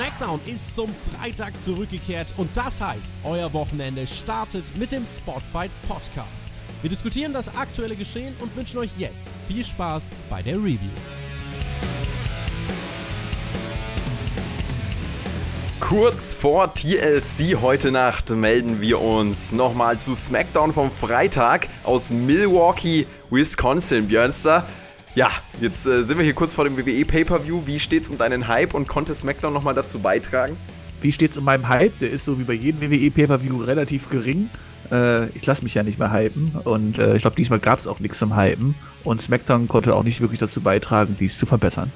SmackDown ist zum Freitag zurückgekehrt und das heißt, euer Wochenende startet mit dem Spotfight Podcast. Wir diskutieren das aktuelle Geschehen und wünschen euch jetzt viel Spaß bei der Review. Kurz vor TLC heute Nacht melden wir uns nochmal zu SmackDown vom Freitag aus Milwaukee, Wisconsin. Björnster, ja, jetzt äh, sind wir hier kurz vor dem WWE Pay-Per-View. Wie steht's um deinen Hype und konnte SmackDown nochmal dazu beitragen? Wie steht's um meinem Hype? Der ist so wie bei jedem WWE Pay-Per-View relativ gering. Äh, ich lasse mich ja nicht mehr hypen und äh, ich glaube, diesmal gab es auch nichts zum Hypen und SmackDown konnte auch nicht wirklich dazu beitragen, dies zu verbessern.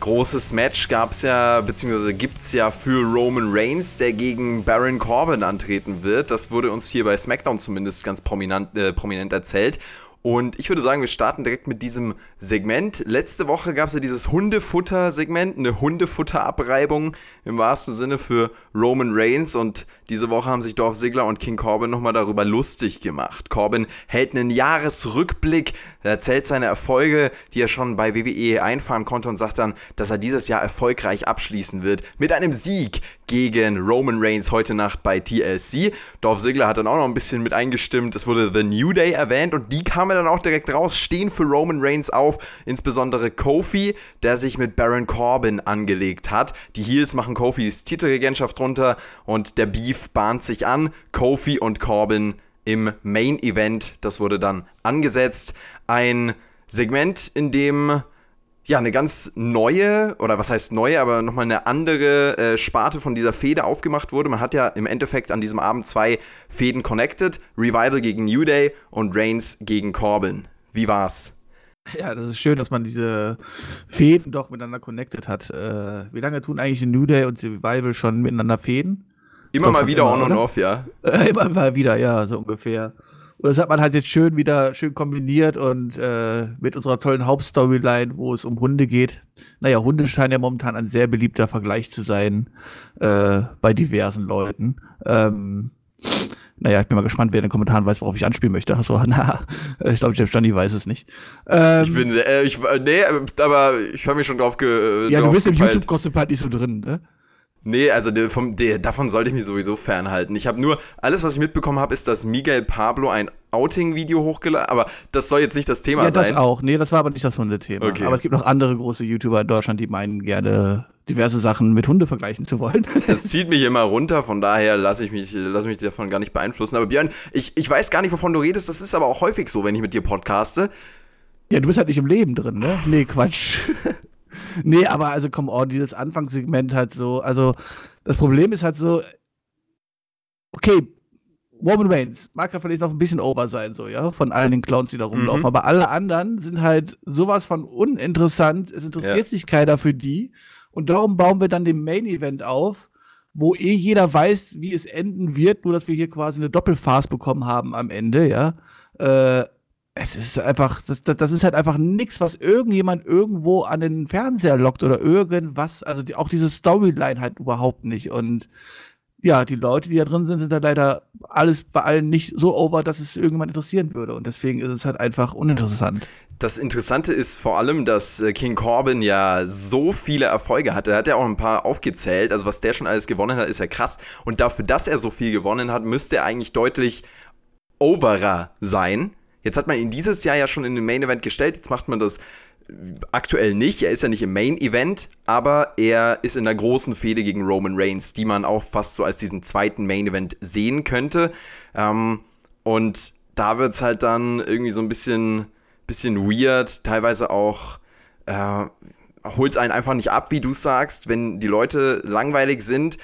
Großes Match gab es ja, beziehungsweise gibt es ja für Roman Reigns, der gegen Baron Corbin antreten wird. Das wurde uns hier bei SmackDown zumindest ganz prominent, äh, prominent erzählt. Und ich würde sagen, wir starten direkt mit diesem Segment. Letzte Woche gab es ja dieses Hundefutter-Segment, eine Hundefutter-Abreibung im wahrsten Sinne für Roman Reigns. Und diese Woche haben sich Dorf Ziggler und King Corbin nochmal darüber lustig gemacht. Corbin hält einen Jahresrückblick, er erzählt seine Erfolge, die er schon bei WWE einfahren konnte und sagt dann, dass er dieses Jahr erfolgreich abschließen wird mit einem Sieg gegen Roman Reigns heute Nacht bei TLC. Dorf Ziggler hat dann auch noch ein bisschen mit eingestimmt. Es wurde The New Day erwähnt und die kamen dann auch direkt raus, stehen für Roman Reigns auf. Insbesondere Kofi, der sich mit Baron Corbin angelegt hat. Die Heels machen Kofis Titelregentschaft runter und der Beef bahnt sich an. Kofi und Corbin im Main Event. Das wurde dann angesetzt. Ein Segment, in dem ja, eine ganz neue, oder was heißt neue, aber nochmal eine andere äh, Sparte von dieser Fehde aufgemacht wurde. Man hat ja im Endeffekt an diesem Abend zwei Fäden connected. Revival gegen New Day und Reigns gegen Corbin. Wie war's? Ja, das ist schön, dass man diese Fäden doch miteinander connected hat. Äh, wie lange tun eigentlich New Day und Revival schon miteinander Fäden? Immer mal wieder immer, on und off, ja. Äh, immer mal wieder, ja, so ungefähr. Und das hat man halt jetzt schön wieder schön kombiniert und äh, mit unserer tollen Hauptstoryline, wo es um Hunde geht. Naja, Hunde scheinen ja momentan ein sehr beliebter Vergleich zu sein äh, bei diversen Leuten. Ähm, naja, ich bin mal gespannt, wer in den Kommentaren weiß, worauf ich anspielen möchte. Achso, na, ich glaube, Jeff Johnny weiß es nicht. Ähm, ich bin sehr, äh, ich, nee, aber ich habe mich schon drauf ge. Ja, drauf du bist gepeilt. im YouTube-Gossip halt nicht so drin, ne? Nee, also der, vom, der, davon sollte ich mich sowieso fernhalten. Ich habe nur, alles, was ich mitbekommen habe, ist, dass Miguel Pablo ein Outing-Video hochgeladen aber das soll jetzt nicht das Thema ja, sein. Ja, das auch. Nee, das war aber nicht das Hundethema. Okay. Aber es gibt noch andere große YouTuber in Deutschland, die meinen gerne diverse Sachen mit Hunde vergleichen zu wollen. Das zieht mich immer runter, von daher lasse ich mich, lass mich davon gar nicht beeinflussen. Aber Björn, ich, ich weiß gar nicht, wovon du redest. Das ist aber auch häufig so, wenn ich mit dir podcaste. Ja, du bist halt nicht im Leben drin, ne? Nee, Quatsch. nee, aber also komm, oh, dieses Anfangssegment halt so, also das Problem ist halt so, okay, Roman Reigns mag ja vielleicht noch ein bisschen over sein, so, ja, von allen den Clowns, die da rumlaufen, mhm. aber alle anderen sind halt sowas von uninteressant, es interessiert ja. sich keiner für die und darum bauen wir dann den Main Event auf, wo eh jeder weiß, wie es enden wird, nur dass wir hier quasi eine Doppelphase bekommen haben am Ende, ja. Äh, es ist einfach, das, das ist halt einfach nichts, was irgendjemand irgendwo an den Fernseher lockt oder irgendwas. Also die, auch diese Storyline halt überhaupt nicht. Und ja, die Leute, die da drin sind, sind da leider alles bei allen nicht so over, dass es irgendjemand interessieren würde. Und deswegen ist es halt einfach uninteressant. Das Interessante ist vor allem, dass äh, King Corbin ja so viele Erfolge hatte. Er hat ja auch ein paar aufgezählt. Also was der schon alles gewonnen hat, ist ja krass. Und dafür, dass er so viel gewonnen hat, müsste er eigentlich deutlich overer sein. Jetzt hat man ihn dieses Jahr ja schon in den Main Event gestellt, jetzt macht man das aktuell nicht. Er ist ja nicht im Main Event, aber er ist in der großen Fehde gegen Roman Reigns, die man auch fast so als diesen zweiten Main Event sehen könnte. Ähm, und da wird es halt dann irgendwie so ein bisschen, bisschen weird, teilweise auch. Äh, holt es einen einfach nicht ab, wie du sagst, wenn die Leute langweilig sind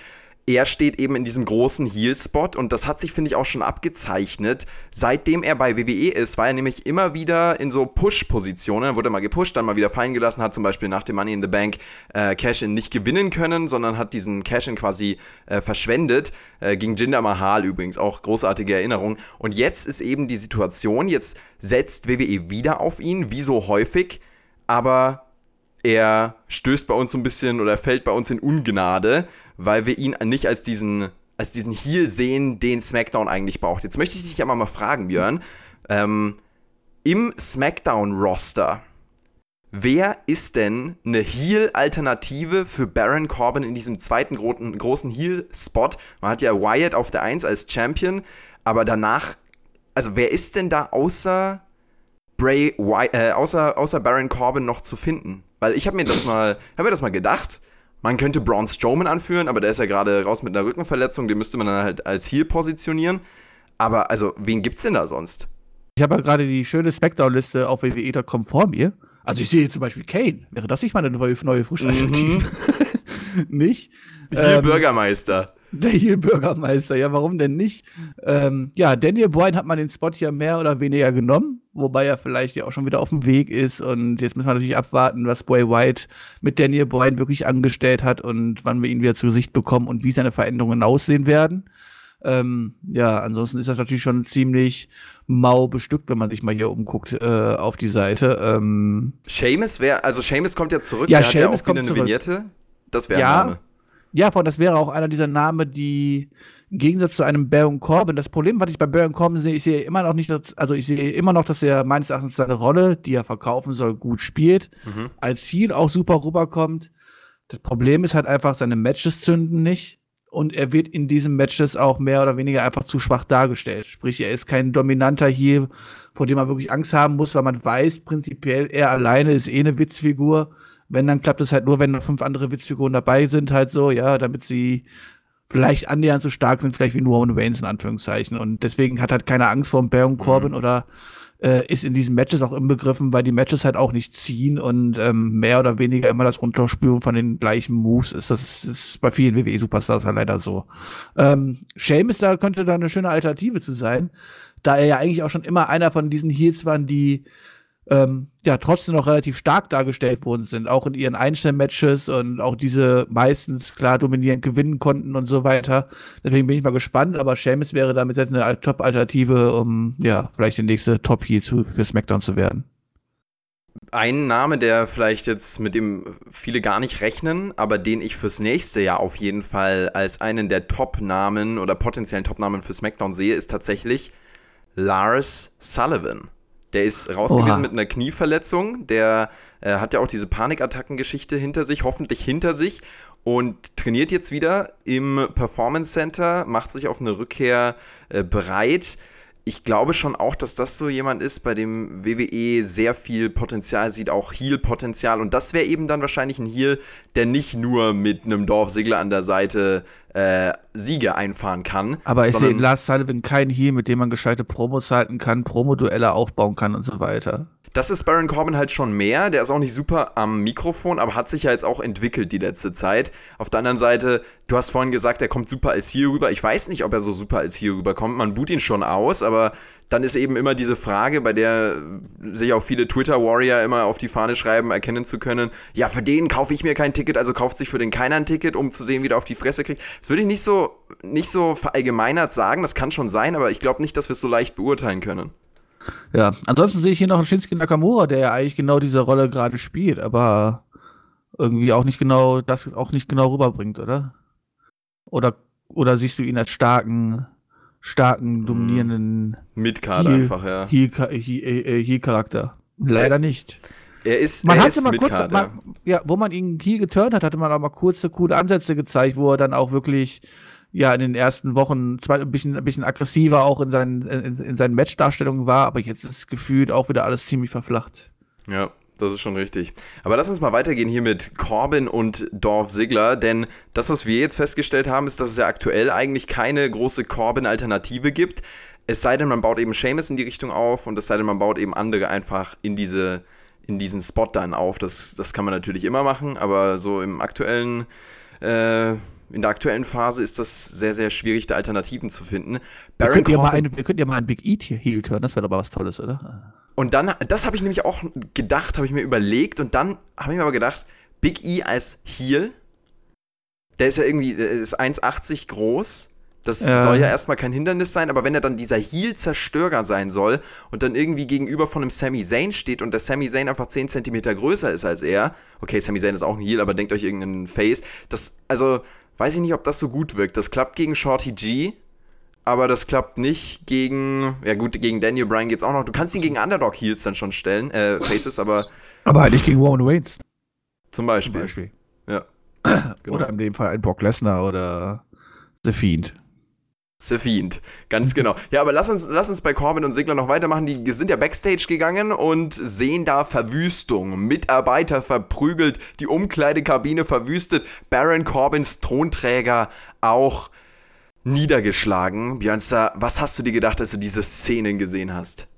er steht eben in diesem großen Heel-Spot und das hat sich, finde ich, auch schon abgezeichnet. Seitdem er bei WWE ist, war er nämlich immer wieder in so Push-Positionen. Dann wurde er mal gepusht, dann mal wieder fallen gelassen, hat zum Beispiel nach dem Money in the Bank äh, Cash-In nicht gewinnen können, sondern hat diesen Cash-In quasi äh, verschwendet. Äh, gegen Jinder Mahal übrigens, auch großartige Erinnerung. Und jetzt ist eben die Situation, jetzt setzt WWE wieder auf ihn, wie so häufig, aber er stößt bei uns so ein bisschen oder fällt bei uns in Ungnade weil wir ihn nicht als diesen, als diesen Heal sehen, den SmackDown eigentlich braucht. Jetzt möchte ich dich aber mal fragen, Björn. Ähm, Im SmackDown-Roster, wer ist denn eine Heal-Alternative für Baron Corbin in diesem zweiten gro großen Heal-Spot? Man hat ja Wyatt auf der 1 als Champion, aber danach, also wer ist denn da außer Bray äh, außer, außer Baron Corbin noch zu finden? Weil ich habe mir das habe mir das mal gedacht. Man könnte Braun Strowman anführen, aber der ist ja gerade raus mit einer Rückenverletzung, den müsste man dann halt als Heal positionieren. Aber also, wen gibt's denn da sonst? Ich habe ja gerade die schöne Smackdown-Liste auf WWE.com vor mir. Also ich sehe zum Beispiel Kane. Wäre das nicht mal eine neue, neue Alternative? Mhm. nicht? Hier ähm, Bürgermeister. Der hier Bürgermeister, ja, warum denn nicht? Ähm, ja, Daniel Bryan hat man den Spot ja mehr oder weniger genommen, wobei er vielleicht ja auch schon wieder auf dem Weg ist und jetzt müssen wir natürlich abwarten, was Boy White mit Daniel Bryan wirklich angestellt hat und wann wir ihn wieder zu Gesicht bekommen und wie seine Veränderungen aussehen werden. Ähm, ja, ansonsten ist das natürlich schon ziemlich mau bestückt, wenn man sich mal hier umguckt äh, auf die Seite. Ähm, Seamus wäre, also Seamus kommt ja zurück, ja, der Seamus hat ja auch wieder eine zurück. Vignette. Das wäre ja, Name. Ja, von das wäre auch einer dieser Namen, die im Gegensatz zu einem Baron Corbin, das Problem, was ich bei Baron Corbin sehe, ich sehe immer noch nicht, dass, also ich sehe immer noch, dass er meines Erachtens seine Rolle, die er verkaufen soll, gut spielt, mhm. als Ziel auch super rüberkommt. Das Problem ist halt einfach, seine Matches zünden nicht und er wird in diesen Matches auch mehr oder weniger einfach zu schwach dargestellt. Sprich, er ist kein dominanter hier, vor dem man wirklich Angst haben muss, weil man weiß, prinzipiell, er alleine ist eh eine Witzfigur. Wenn, dann klappt es halt nur, wenn noch fünf andere Witzfiguren dabei sind, halt so, ja, damit sie vielleicht annähernd so stark sind, vielleicht wie nur Roman Reigns in Anführungszeichen. Und deswegen hat halt keine Angst vor Baron Corbin mhm. oder äh, ist in diesen Matches auch inbegriffen, weil die Matches halt auch nicht ziehen und ähm, mehr oder weniger immer das Runterspüren von den gleichen Moves ist. Das ist, ist bei vielen WWE-Superstars halt leider so. Ähm, Sheamus da könnte da eine schöne Alternative zu sein, da er ja eigentlich auch schon immer einer von diesen Heels waren, die ähm, ja trotzdem noch relativ stark dargestellt worden sind, auch in ihren Einstellmatches und auch diese meistens klar dominierend gewinnen konnten und so weiter. Deswegen bin ich mal gespannt, aber Seamus wäre damit eine Top-Alternative, um ja vielleicht der nächste Top-Heel für SmackDown zu werden. Ein Name, der vielleicht jetzt mit dem viele gar nicht rechnen, aber den ich fürs nächste Jahr auf jeden Fall als einen der Top-Namen oder potenziellen Top-Namen für SmackDown sehe, ist tatsächlich Lars Sullivan. Der ist raus gewesen mit einer Knieverletzung. Der äh, hat ja auch diese Panikattackengeschichte hinter sich, hoffentlich hinter sich. Und trainiert jetzt wieder im Performance Center, macht sich auf eine Rückkehr äh, bereit ich glaube schon auch, dass das so jemand ist, bei dem WWE sehr viel Potenzial sieht, auch Heal-Potenzial. Und das wäre eben dann wahrscheinlich ein Heal, der nicht nur mit einem Dorfsegler an der Seite äh, Siege einfahren kann. Aber ich sehe in Lars Sullivan kein Heal, mit dem man gescheite Promos halten kann, Promoduelle aufbauen kann und so weiter. Das ist Baron Corbin halt schon mehr. Der ist auch nicht super am Mikrofon, aber hat sich ja jetzt auch entwickelt die letzte Zeit. Auf der anderen Seite, du hast vorhin gesagt, er kommt super als hier rüber. Ich weiß nicht, ob er so super als hier rüberkommt. Man boot ihn schon aus, aber dann ist eben immer diese Frage, bei der sich auch viele Twitter-Warrior immer auf die Fahne schreiben, erkennen zu können, ja, für den kaufe ich mir kein Ticket, also kauft sich für den keiner ein Ticket, um zu sehen, wie der auf die Fresse kriegt. Das würde ich nicht so, nicht so verallgemeinert sagen, das kann schon sein, aber ich glaube nicht, dass wir es so leicht beurteilen können. Ja, ansonsten sehe ich hier noch einen Shinsuke Nakamura, der ja eigentlich genau diese Rolle gerade spielt, aber irgendwie auch nicht genau, das auch nicht genau rüberbringt, oder? Oder, oder siehst du ihn als starken, starken, hm. dominierenden Midcard einfach, ja. Heel-Charakter? Leider nicht. Er ist, man er hatte ist mal kurz, man, ja, wo man ihn hier geturnt hat, hatte man auch mal kurze, coole Ansätze gezeigt, wo er dann auch wirklich ja in den ersten Wochen zwar ein bisschen, ein bisschen aggressiver auch in seinen, in, in seinen Matchdarstellungen war, aber jetzt ist gefühlt auch wieder alles ziemlich verflacht. Ja, das ist schon richtig. Aber lass uns mal weitergehen hier mit Corbin und Dorf Ziggler, denn das, was wir jetzt festgestellt haben, ist, dass es ja aktuell eigentlich keine große Corbin-Alternative gibt. Es sei denn, man baut eben Seamus in die Richtung auf und es sei denn, man baut eben andere einfach in diese in diesen Spot dann auf. Das, das kann man natürlich immer machen, aber so im aktuellen äh, in der aktuellen Phase ist das sehr, sehr schwierig, da Alternativen zu finden. Baron wir, könnten ja mal ein, wir könnten ja mal ein Big E Heel hören, das wäre doch mal was Tolles, oder? Und dann, das habe ich nämlich auch gedacht, habe ich mir überlegt und dann habe ich mir aber gedacht, Big E als Heel, der ist ja irgendwie, der ist 1,80 groß. Das ja. soll ja erstmal kein Hindernis sein, aber wenn er dann dieser Heel-Zerstörer sein soll und dann irgendwie gegenüber von einem Sami Zayn steht und der Sami Zayn einfach 10 cm größer ist als er, okay, Sami Zayn ist auch ein Heel, aber denkt euch irgendeinen Face, das, also, weiß ich nicht, ob das so gut wirkt. Das klappt gegen Shorty G aber das klappt nicht gegen, ja gut, gegen Daniel Bryan geht's auch noch. Du kannst ihn gegen Underdog Heels dann schon stellen, äh, Faces, aber. Aber halt nicht gegen Roman Reigns. Zum Beispiel. Zum Beispiel. Ja. Genau. Oder in dem Fall ein Brock Lesnar oder The Fiend. The Fiend, ganz genau. Ja, aber lass uns, lass uns bei Corbin und Sigler noch weitermachen. Die sind ja Backstage gegangen und sehen da Verwüstung. Mitarbeiter verprügelt, die Umkleidekabine verwüstet, Baron Corbins Thronträger auch niedergeschlagen. Björnster, was hast du dir gedacht, als du diese Szenen gesehen hast?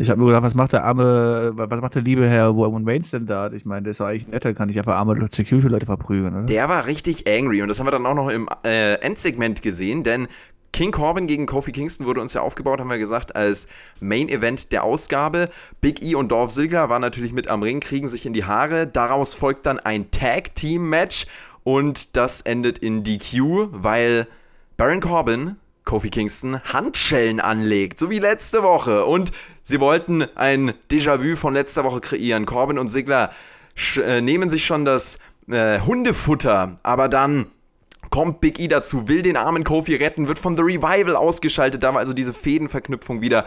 Ich habe nur gedacht, was macht der arme, was macht der liebe Herr Roman Reigns denn da? Ich meine, der ist doch eigentlich netter, kann ich einfach arme Security-Leute verprügeln, oder? Der war richtig angry und das haben wir dann auch noch im äh, Endsegment gesehen, denn King Corbin gegen Kofi Kingston wurde uns ja aufgebaut, haben wir gesagt, als Main Event der Ausgabe. Big E und Dolph Ziggler waren natürlich mit am Ring, kriegen sich in die Haare. Daraus folgt dann ein Tag Team Match und das endet in DQ, weil Baron Corbin Kofi Kingston Handschellen anlegt, so wie letzte Woche. Und sie wollten ein Déjà-vu von letzter Woche kreieren. Corbin und Sigler äh, nehmen sich schon das äh, Hundefutter, aber dann kommt Big E dazu, will den armen Kofi retten, wird von The Revival ausgeschaltet. Da war also diese Fädenverknüpfung wieder.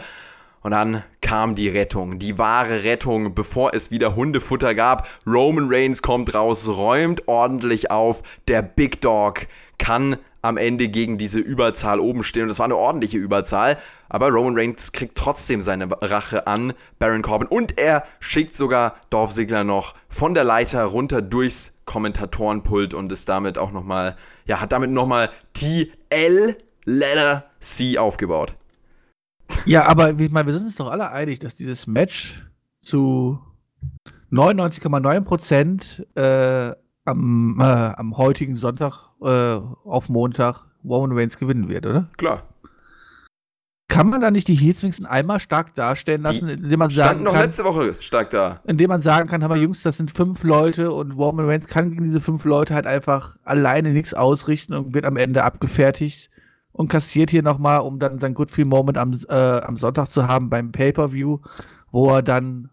Und dann kam die Rettung, die wahre Rettung, bevor es wieder Hundefutter gab. Roman Reigns kommt raus, räumt ordentlich auf. Der Big Dog kann am Ende gegen diese Überzahl oben stehen. Und das war eine ordentliche Überzahl. Aber Roman Reigns kriegt trotzdem seine Rache an Baron Corbin. Und er schickt sogar Dorf Ziggler noch von der Leiter runter durchs Kommentatorenpult und ist damit auch nochmal, ja, hat damit nochmal TL Letter C aufgebaut. Ja, aber ich meine, wir sind uns doch alle einig, dass dieses Match zu 99,9 äh, am, äh, am heutigen Sonntag äh, auf Montag Roman Reigns gewinnen wird, oder? Klar. Kann man da nicht die Heels wenigstens einmal stark darstellen lassen, die indem man sagen noch kann, letzte Woche stark da. Indem man sagen kann, haben wir Jungs, das sind fünf Leute und Roman Reigns kann gegen diese fünf Leute halt einfach alleine nichts ausrichten und wird am Ende abgefertigt und kassiert hier nochmal, um dann sein Good Feel Moment am, äh, am Sonntag zu haben beim Pay-Per-View, wo er dann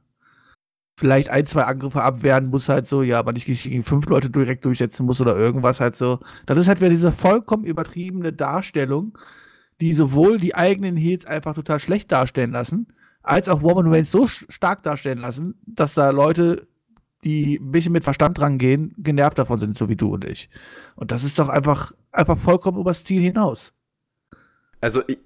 vielleicht ein, zwei Angriffe abwehren muss, halt so, ja, aber nicht gegen fünf Leute direkt durchsetzen muss oder irgendwas halt so. Das ist halt wieder diese vollkommen übertriebene Darstellung, die sowohl die eigenen Heels einfach total schlecht darstellen lassen, als auch Roman Reigns so stark darstellen lassen, dass da Leute, die ein bisschen mit Verstand rangehen, genervt davon sind, so wie du und ich. Und das ist doch einfach, einfach vollkommen übers Ziel hinaus. Also, ich,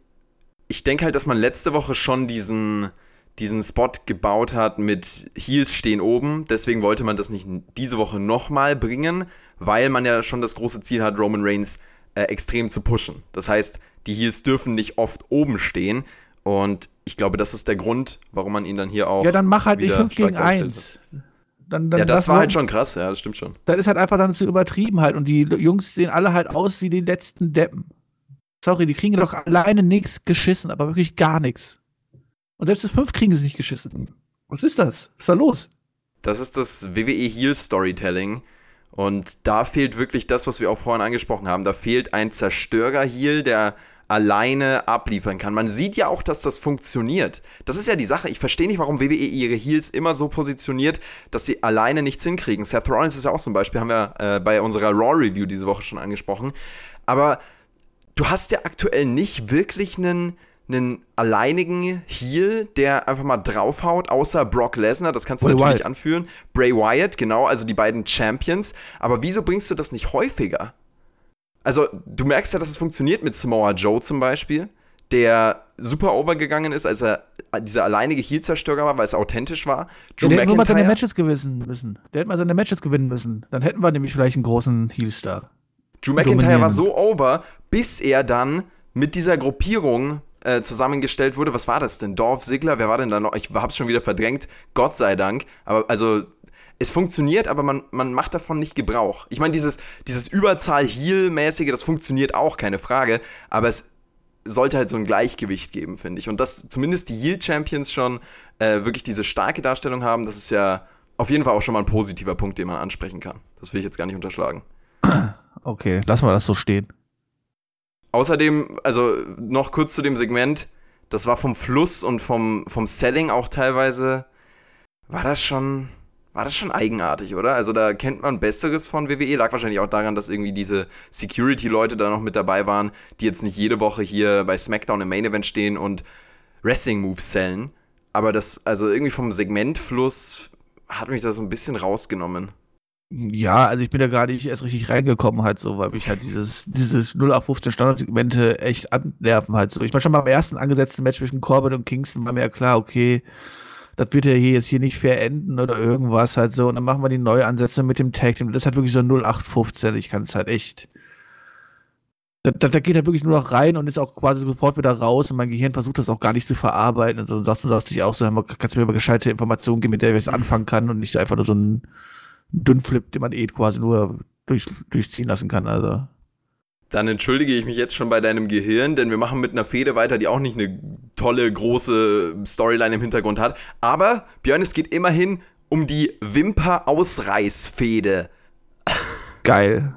ich denke halt, dass man letzte Woche schon diesen, diesen Spot gebaut hat mit Heels stehen oben. Deswegen wollte man das nicht diese Woche nochmal bringen, weil man ja schon das große Ziel hat, Roman Reigns äh, extrem zu pushen. Das heißt, die Heels dürfen nicht oft oben stehen. Und ich glaube, das ist der Grund, warum man ihn dann hier auch. Ja, dann mach halt nicht 5 gegen 1. Dann, dann ja, das war halt schon krass, ja, das stimmt schon. Das ist halt einfach dann zu übertrieben halt. Und die Jungs sehen alle halt aus wie die letzten Deppen. Sorry, die kriegen doch alleine nichts geschissen, aber wirklich gar nichts. Und selbst das 5 kriegen sie nicht geschissen. Was ist das? Was ist da los? Das ist das WWE Heal Storytelling. Und da fehlt wirklich das, was wir auch vorhin angesprochen haben. Da fehlt ein Zerstörer-Heal, der alleine abliefern kann. Man sieht ja auch, dass das funktioniert. Das ist ja die Sache. Ich verstehe nicht, warum WWE ihre Heals immer so positioniert, dass sie alleine nichts hinkriegen. Seth Rollins ist ja auch ein Beispiel, haben wir äh, bei unserer Raw-Review diese Woche schon angesprochen. Aber du hast ja aktuell nicht wirklich einen einen alleinigen Heel, der einfach mal draufhaut, außer Brock Lesnar, das kannst du Bray natürlich Wyatt. anführen. Bray Wyatt, genau, also die beiden Champions. Aber wieso bringst du das nicht häufiger? Also, du merkst ja, dass es funktioniert mit Samoa Joe zum Beispiel, der super overgegangen ist, als er dieser alleinige Heel-Zerstörer war, weil es authentisch war. Drew der hätte nur mal seine Matches gewinnen müssen. Der hätte mal seine Matches gewinnen müssen. Dann hätten wir nämlich vielleicht einen großen Heel-Star. Drew McIntyre war so over, bis er dann mit dieser Gruppierung äh, zusammengestellt wurde. Was war das denn? Dorf Sigler, wer war denn da noch? Ich hab's schon wieder verdrängt, Gott sei Dank. Aber also, es funktioniert, aber man, man macht davon nicht Gebrauch. Ich meine, dieses, dieses Überzahl-Heal-mäßige, das funktioniert auch, keine Frage. Aber es sollte halt so ein Gleichgewicht geben, finde ich. Und dass zumindest die Heal-Champions schon äh, wirklich diese starke Darstellung haben, das ist ja auf jeden Fall auch schon mal ein positiver Punkt, den man ansprechen kann. Das will ich jetzt gar nicht unterschlagen. Okay, lassen wir das so stehen. Außerdem, also noch kurz zu dem Segment, das war vom Fluss und vom, vom Selling auch teilweise, war das schon, war das schon eigenartig, oder? Also da kennt man Besseres von WWE. Lag wahrscheinlich auch daran, dass irgendwie diese Security-Leute da noch mit dabei waren, die jetzt nicht jede Woche hier bei SmackDown im Main Event stehen und Wrestling-Moves sellen. Aber das, also irgendwie vom Segmentfluss hat mich das so ein bisschen rausgenommen. Ja, also ich bin da gerade nicht erst richtig reingekommen halt so, weil mich halt dieses, dieses 0815 Standardsegmente echt annerven halt so. Ich meine schon beim ersten angesetzten Match zwischen Corbin und Kingston war mir ja klar, okay, das wird ja hier jetzt hier nicht fair enden oder irgendwas halt so. Und dann machen wir die Neuansätze mit dem Tag Team. Das ist halt wirklich so 0815. Ich kann es halt echt. Da, da, da, geht er wirklich nur noch rein und ist auch quasi sofort wieder raus und mein Gehirn versucht das auch gar nicht zu verarbeiten und so und sagt, sagt sich auch so, kannst du mir mal gescheite Informationen geben, mit der ich was anfangen kann und nicht so einfach nur so ein Dünnflip, den man eh quasi nur durch, durchziehen lassen kann, also. Dann entschuldige ich mich jetzt schon bei deinem Gehirn, denn wir machen mit einer Fehde weiter, die auch nicht eine tolle, große Storyline im Hintergrund hat. Aber, Björn, es geht immerhin um die Wimper-Ausreißfehde. Geil.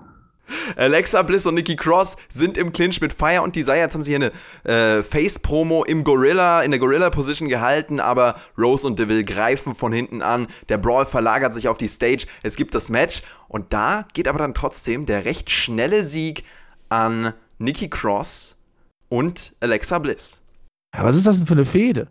Alexa Bliss und Nikki Cross sind im Clinch mit Fire und Desire. Jetzt haben sie hier eine äh, Face-Promo im Gorilla, in der Gorilla-Position gehalten, aber Rose und Deville greifen von hinten an. Der Brawl verlagert sich auf die Stage. Es gibt das Match und da geht aber dann trotzdem der recht schnelle Sieg an Nikki Cross und Alexa Bliss. Ja, was ist das denn für eine Fehde?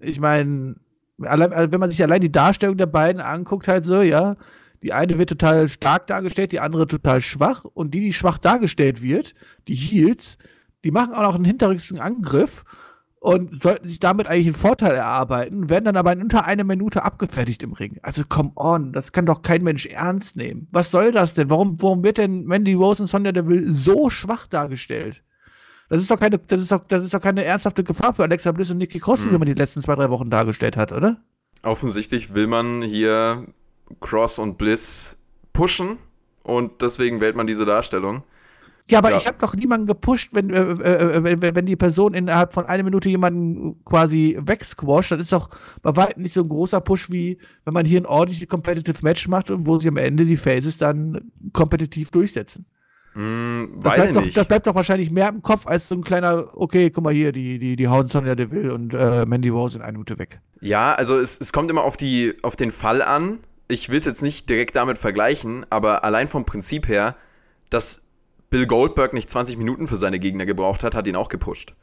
Ich meine, wenn man sich allein die Darstellung der beiden anguckt, halt so, ja, die eine wird total stark dargestellt, die andere total schwach und die, die schwach dargestellt wird, die Heels, die machen auch noch einen hinterrücksten Angriff und sollten sich damit eigentlich einen Vorteil erarbeiten, werden dann aber in unter einer Minute abgefertigt im Ring. Also come on, das kann doch kein Mensch ernst nehmen. Was soll das denn? Warum, warum wird denn Mandy Rose und Sonja Deville so schwach dargestellt? Das ist doch keine, das ist doch, das ist doch keine ernsthafte Gefahr für Alexa Bliss und Nikki Cross, mhm. wie man die letzten zwei, drei Wochen dargestellt hat, oder? Offensichtlich will man hier Cross und Bliss pushen und deswegen wählt man diese Darstellung. Ja, aber ja. ich habe doch niemanden gepusht, wenn, äh, äh, äh, wenn die Person innerhalb von einer Minute jemanden quasi wegsquasht. Das ist doch bei weitem nicht so ein großer Push, wie wenn man hier ein ordentliches Competitive Match macht und wo sie am Ende die Phases dann kompetitiv durchsetzen. Mm, das, bleibt doch, das bleibt doch wahrscheinlich mehr im Kopf als so ein kleiner, okay, guck mal hier, die, die, die hauen Sonja Deville und äh, Mandy Rose in einer Minute weg. Ja, also es, es kommt immer auf, die, auf den Fall an. Ich will es jetzt nicht direkt damit vergleichen, aber allein vom Prinzip her, dass Bill Goldberg nicht 20 Minuten für seine Gegner gebraucht hat, hat ihn auch gepusht.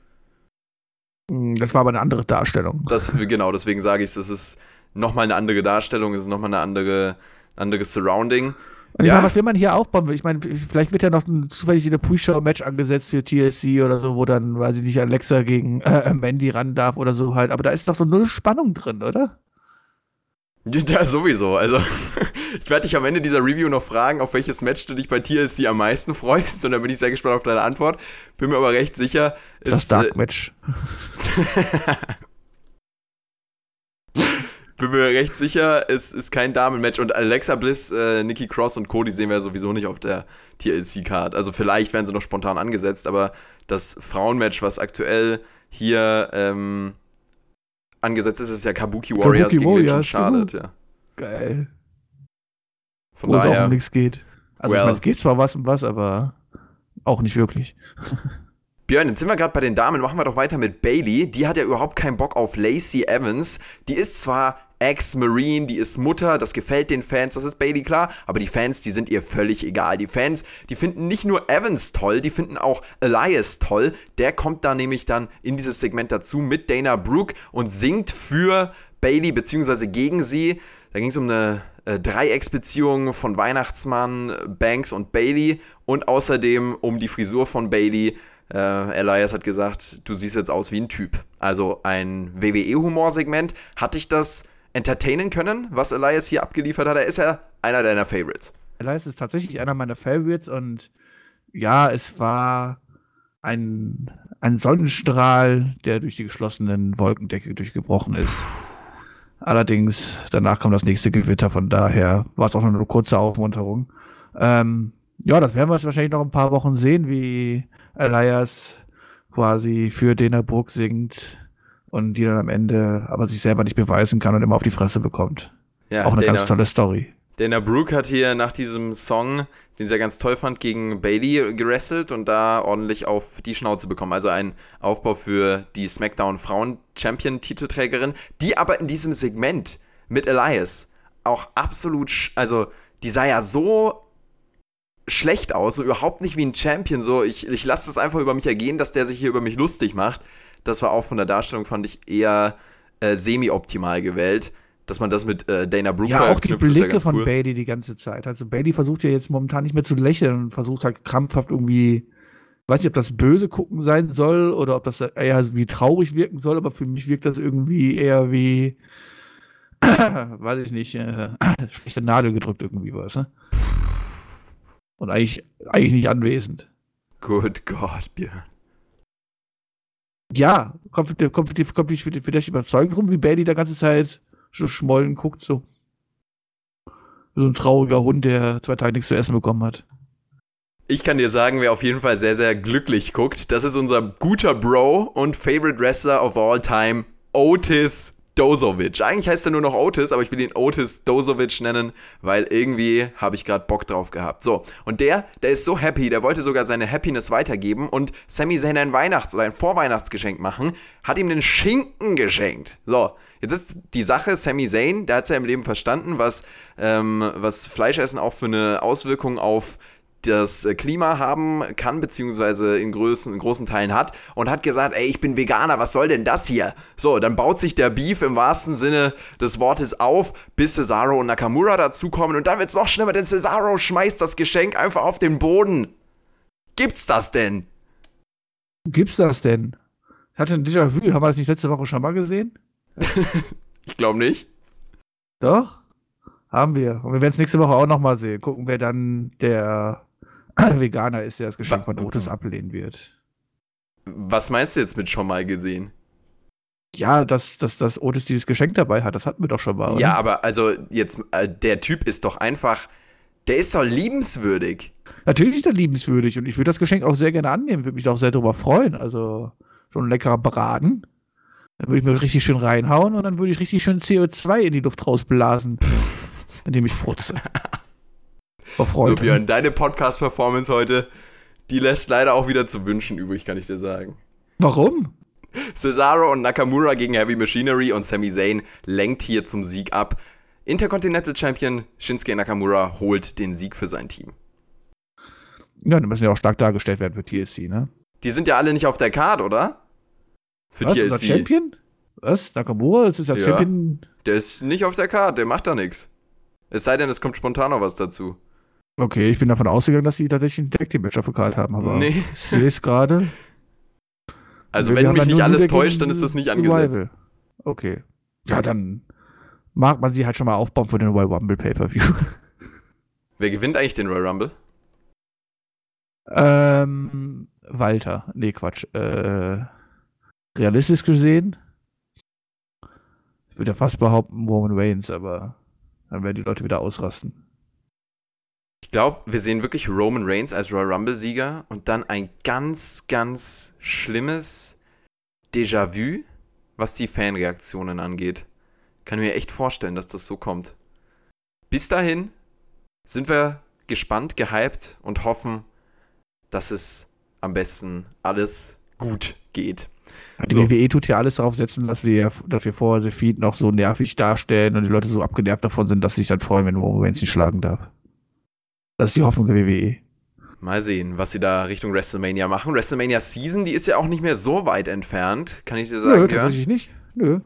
Hm, das war aber eine andere Darstellung. Das, genau, deswegen sage ich es, es ist nochmal eine andere Darstellung, es ist nochmal eine andere, anderes Surrounding. Und ja. Meine, was will man hier aufbauen? Ich meine, vielleicht wird ja noch ein, zufällig eine Pre-Show-Match angesetzt für TSC oder so, wo dann, weiß ich nicht, Alexa gegen äh, Mandy ran darf oder so halt. Aber da ist doch so null Spannung drin, oder? Ja, sowieso. Also, ich werde dich am Ende dieser Review noch fragen, auf welches Match du dich bei TLC am meisten freust. Und dann bin ich sehr gespannt auf deine Antwort. Bin mir aber recht sicher. Das Dark Match. bin mir recht sicher, es ist kein Damen-Match. Und Alexa Bliss, äh, Nikki Cross und Cody sehen wir sowieso nicht auf der TLC-Card. Also, vielleicht werden sie noch spontan angesetzt, aber das Frauenmatch, was aktuell hier. Ähm, angesetzt ist, ist ja Kabuki Warriors Kabuki gegen Warriors, Charlotte, ja. Geil. Von Wo daher, es auch um nichts geht. Also well. ich meine, es geht zwar was und was, aber auch nicht wirklich. Björn, jetzt sind wir gerade bei den Damen, machen wir doch weiter mit Bailey. Die hat ja überhaupt keinen Bock auf Lacey Evans. Die ist zwar Ex-Marine, die ist Mutter, das gefällt den Fans, das ist Bailey klar, aber die Fans, die sind ihr völlig egal. Die Fans, die finden nicht nur Evans toll, die finden auch Elias toll. Der kommt da nämlich dann in dieses Segment dazu mit Dana Brooke und singt für Bailey bzw. gegen sie. Da ging es um eine äh, Dreiecksbeziehung von Weihnachtsmann, Banks und Bailey und außerdem um die Frisur von Bailey. Äh, Elias hat gesagt, du siehst jetzt aus wie ein Typ. Also ein WWE-Humorsegment. Hatte ich das entertainen können, was Elias hier abgeliefert hat. Er ist ja einer deiner Favorites. Elias ist tatsächlich einer meiner Favorites und ja, es war ein, ein Sonnenstrahl, der durch die geschlossenen Wolkendecke durchgebrochen ist. Allerdings, danach kam das nächste Gewitter, von daher war es auch nur eine kurze Aufmunterung. Ähm, ja, das werden wir jetzt wahrscheinlich noch ein paar Wochen sehen, wie Elias quasi für Dana Burg singt und die dann am Ende aber sich selber nicht beweisen kann und immer auf die Fresse bekommt. Ja, Auch eine Dana, ganz tolle Story. Dana Brooke hat hier nach diesem Song, den sie ja ganz toll fand, gegen Bailey gerestelt und da ordentlich auf die Schnauze bekommen. Also ein Aufbau für die SmackDown Frauen Champion Titelträgerin, die aber in diesem Segment mit Elias auch absolut, also die sah ja so schlecht aus, so überhaupt nicht wie ein Champion. So, ich, ich lasse das einfach über mich ergehen, dass der sich hier über mich lustig macht. Das war auch von der Darstellung, fand ich, eher äh, semi-optimal gewählt. Dass man das mit äh, Dana Brooke Ja, auch die Blicke von cool. Bailey die ganze Zeit. Also Bailey versucht ja jetzt momentan nicht mehr zu lächeln und versucht halt krampfhaft irgendwie, weiß nicht, ob das böse gucken sein soll oder ob das eher wie traurig wirken soll, aber für mich wirkt das irgendwie eher wie, weiß ich nicht, äh, schlechte Nadel gedrückt irgendwie was, ne? Und eigentlich, eigentlich nicht anwesend. Good God, Björn. Ja, kommt, kommt, kommt nicht vielleicht überzeugend rum, wie Bailey der ganze Zeit so schmollen guckt, so. So ein trauriger Hund, der zwei Tage nichts zu essen bekommen hat. Ich kann dir sagen, wer auf jeden Fall sehr, sehr glücklich guckt, das ist unser guter Bro und Favorite Wrestler of all time, Otis Dozovic. Eigentlich heißt er nur noch Otis, aber ich will ihn Otis Dozovic nennen, weil irgendwie habe ich gerade Bock drauf gehabt. So, und der, der ist so happy, der wollte sogar seine Happiness weitergeben und Sammy Zayn ein Weihnachts- oder ein Vorweihnachtsgeschenk machen, hat ihm den Schinken geschenkt. So, jetzt ist die Sache, Sammy Zayn, der hat es ja im Leben verstanden, was, ähm, was Fleischessen auch für eine Auswirkung auf das Klima haben kann, beziehungsweise in, Größen, in großen Teilen hat und hat gesagt, ey, ich bin Veganer, was soll denn das hier? So, dann baut sich der Beef im wahrsten Sinne des Wortes auf, bis Cesaro und Nakamura dazukommen und dann wird es noch schlimmer, denn Cesaro schmeißt das Geschenk einfach auf den Boden. Gibt's das denn? Gibt's das denn? Ich hatte ein Déjà-vu, haben wir das nicht letzte Woche schon mal gesehen? ich glaube nicht. Doch? Haben wir. Und wir werden es nächste Woche auch nochmal sehen. Gucken, wer dann der Veganer ist, der das Geschenk von Otis ablehnen wird. Was meinst du jetzt mit schon mal gesehen? Ja, dass, dass, dass Otis dieses Geschenk dabei hat, das hatten wir doch schon mal. Oder? Ja, aber also jetzt, äh, der Typ ist doch einfach, der ist doch liebenswürdig. Natürlich ist er liebenswürdig und ich würde das Geschenk auch sehr gerne annehmen, würde mich da auch sehr darüber freuen. Also so ein leckerer Braten. Dann würde ich mir richtig schön reinhauen und dann würde ich richtig schön CO2 in die Luft rausblasen, indem ich frutze. Freude. So, Björn, deine Podcast-Performance heute, die lässt leider auch wieder zu wünschen übrig, kann ich dir sagen. Warum? Cesaro und Nakamura gegen Heavy Machinery und Sami Zayn lenkt hier zum Sieg ab. Intercontinental Champion Shinsuke Nakamura holt den Sieg für sein Team. Ja, die müssen ja auch stark dargestellt werden für TLC, ne? Die sind ja alle nicht auf der Card, oder? Für Was, TLC. Ist Champion? Was? Nakamura ist der ja, Champion? Der ist nicht auf der Card, der macht da nichts. Es sei denn, es kommt spontan noch was dazu. Okay, ich bin davon ausgegangen, dass sie tatsächlich ein Tag Team Match auf der Karte haben, aber nee. ich sehe es gerade. Also, wenn mich nicht alles täuscht, dann ist das nicht angesetzt. Rival. Okay. Ja, dann mag man sie halt schon mal aufbauen für den Royal Rumble Pay-Per-View. Wer gewinnt eigentlich den Royal Rumble? Ähm, Walter. Nee, Quatsch. Äh, realistisch gesehen, ich würde ja fast behaupten Roman Reigns, aber dann werden die Leute wieder ausrasten. Ich glaube, wir sehen wirklich Roman Reigns als Royal Rumble-Sieger und dann ein ganz, ganz schlimmes Déjà-vu, was die Fanreaktionen angeht. Kann mir echt vorstellen, dass das so kommt. Bis dahin sind wir gespannt, gehypt und hoffen, dass es am besten alles gut geht. Die so. WWE tut ja alles darauf setzen, dass wir, dass wir vorher The Feed noch so nervig darstellen und die Leute so abgenervt davon sind, dass sie sich dann freuen, wenn Roman Reigns nicht schlagen darf. Das ist die Hoffnung der WWE. Mal sehen, was sie da Richtung WrestleMania machen. WrestleMania Season, die ist ja auch nicht mehr so weit entfernt, kann ich dir sagen. Nö, tatsächlich ja? nicht. Nö.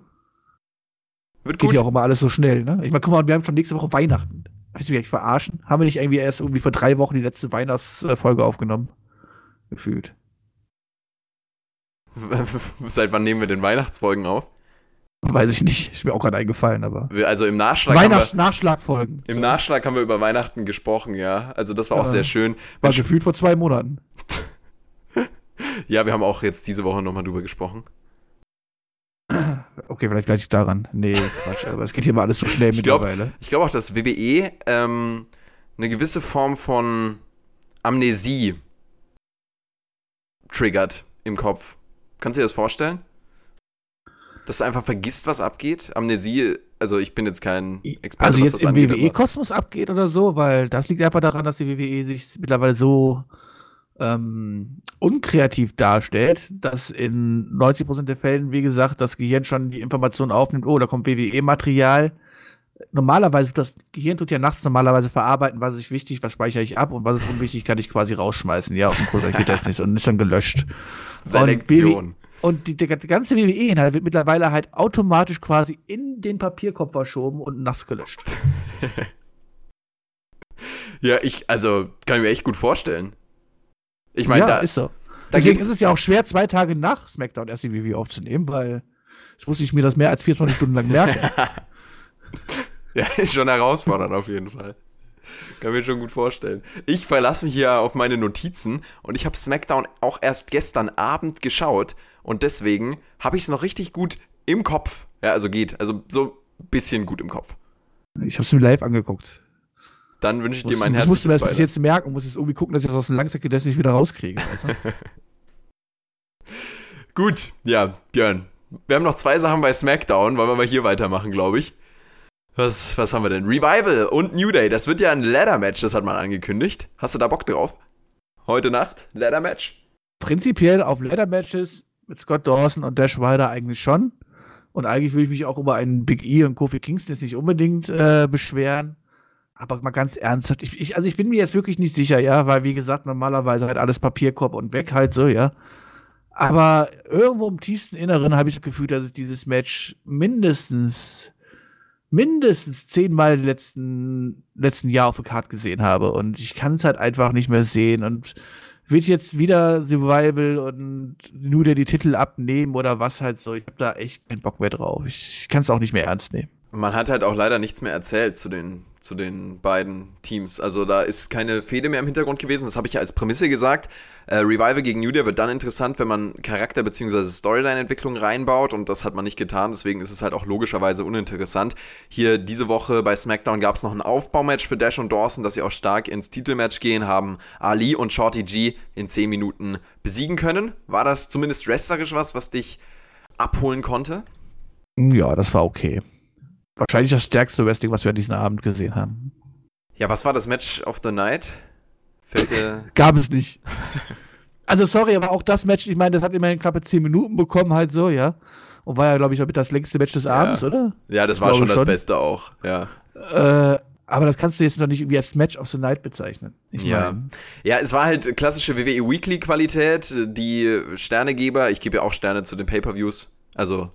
Wird Geht ja auch immer alles so schnell, ne? Ich meine, guck mal, wir haben schon nächste Woche Weihnachten. Willst du mich eigentlich verarschen? Haben wir nicht irgendwie erst irgendwie vor drei Wochen die letzte Weihnachtsfolge aufgenommen? Gefühlt. Seit wann nehmen wir denn Weihnachtsfolgen auf? Weiß ich nicht, ist mir auch gerade eingefallen, aber. Also im Nachschlag. Weihnachts Nachschlagfolgen. Im so. Nachschlag haben wir über Weihnachten gesprochen, ja. Also das war ja, auch sehr schön. War gefühlt vor zwei Monaten. ja, wir haben auch jetzt diese Woche nochmal drüber gesprochen. Okay, vielleicht gleich daran. Nee, Quatsch, aber es geht hier mal alles so schnell ich glaub, mittlerweile. Ich glaube auch, dass WWE ähm, eine gewisse Form von Amnesie triggert im Kopf. Kannst du dir das vorstellen? Dass du einfach vergisst, was abgeht? Amnesie, also ich bin jetzt kein Experte. Also jetzt im WWE-Kosmos abgeht oder so, weil das liegt einfach daran, dass die WWE sich mittlerweile so ähm, unkreativ darstellt, dass in 90% der Fällen, wie gesagt, das Gehirn schon die Information aufnimmt, oh, da kommt WWE-Material, normalerweise, das Gehirn tut ja nachts normalerweise verarbeiten, was ist wichtig, was speichere ich ab und was ist unwichtig, kann ich quasi rausschmeißen, ja, aus dem Kurzzeitgedächtnis und ist dann gelöscht. Selektion. Und die, die, die ganze WWE-Inhalt wird mittlerweile halt automatisch quasi in den Papierkopf verschoben und nass gelöscht. ja, ich, also, kann ich mir echt gut vorstellen. Ich meine, ja, da ist so. Deswegen ist es ja auch schwer, zwei Tage nach SmackDown erst die WWE aufzunehmen, weil es muss ich mir das mehr als 24 Stunden lang merken. ja, ist schon herausfordernd auf jeden Fall. Kann mir schon gut vorstellen. Ich verlasse mich hier auf meine Notizen und ich habe SmackDown auch erst gestern Abend geschaut und deswegen habe ich es noch richtig gut im Kopf. Ja, also geht. Also so ein bisschen gut im Kopf. Ich habe es mir live angeguckt. Dann wünsche ich dir mein Herz. Ich musste mir das bis jetzt merken und muss jetzt irgendwie gucken, dass ich das aus dem Langzeitgedächtnis wieder rauskriege. Du? Gut, ja, Björn. Wir haben noch zwei Sachen bei SmackDown. Wollen wir mal hier weitermachen, glaube ich. Was, was haben wir denn? Revival und New Day. Das wird ja ein Ladder-Match, das hat man angekündigt. Hast du da Bock drauf? Heute Nacht? Ladder-Match? Prinzipiell auf Ladder-Matches mit Scott Dawson und Dash Wilder eigentlich schon. Und eigentlich würde ich mich auch über einen Big E und Kofi Kingston jetzt nicht unbedingt äh, beschweren. Aber mal ganz ernsthaft, ich, ich, also ich bin mir jetzt wirklich nicht sicher, ja, weil wie gesagt, normalerweise halt alles Papierkorb und weg halt so, ja. Aber irgendwo im tiefsten Inneren habe ich das Gefühl, dass ich dieses Match mindestens, mindestens zehnmal letzten, letzten Jahr auf der Karte gesehen habe. Und ich kann es halt einfach nicht mehr sehen. Und wird jetzt wieder Survival und nur der die Titel abnehmen oder was halt so. Ich habe da echt keinen Bock mehr drauf. Ich kann es auch nicht mehr ernst nehmen. Man hat halt auch leider nichts mehr erzählt zu den, zu den beiden Teams. Also da ist keine Fehde mehr im Hintergrund gewesen. Das habe ich ja als Prämisse gesagt. Äh, Revival gegen New Day wird dann interessant, wenn man Charakter- bzw. Storyline-Entwicklung reinbaut. Und das hat man nicht getan. Deswegen ist es halt auch logischerweise uninteressant. Hier diese Woche bei SmackDown gab es noch ein Aufbaumatch für Dash und Dawson, dass sie auch stark ins Titelmatch gehen, haben Ali und Shorty G in 10 Minuten besiegen können. War das zumindest wrestlerisch was, was dich abholen konnte? Ja, das war okay wahrscheinlich das stärkste Wrestling, was wir an diesem Abend gesehen haben. Ja, was war das Match of the Night? Fällt Gab es nicht. Also sorry, aber auch das Match, ich meine, das hat immerhin knappe 10 Minuten bekommen, halt so, ja. Und war ja, glaube ich, das längste Match des Abends, ja. oder? Ja, das war schon das schon. Beste auch, ja. Äh, aber das kannst du jetzt noch nicht irgendwie als Match of the Night bezeichnen. Ich ja. Mein. Ja, es war halt klassische WWE Weekly Qualität. Die Sternegeber, ich gebe ja auch Sterne zu den Pay-Per-Views. Also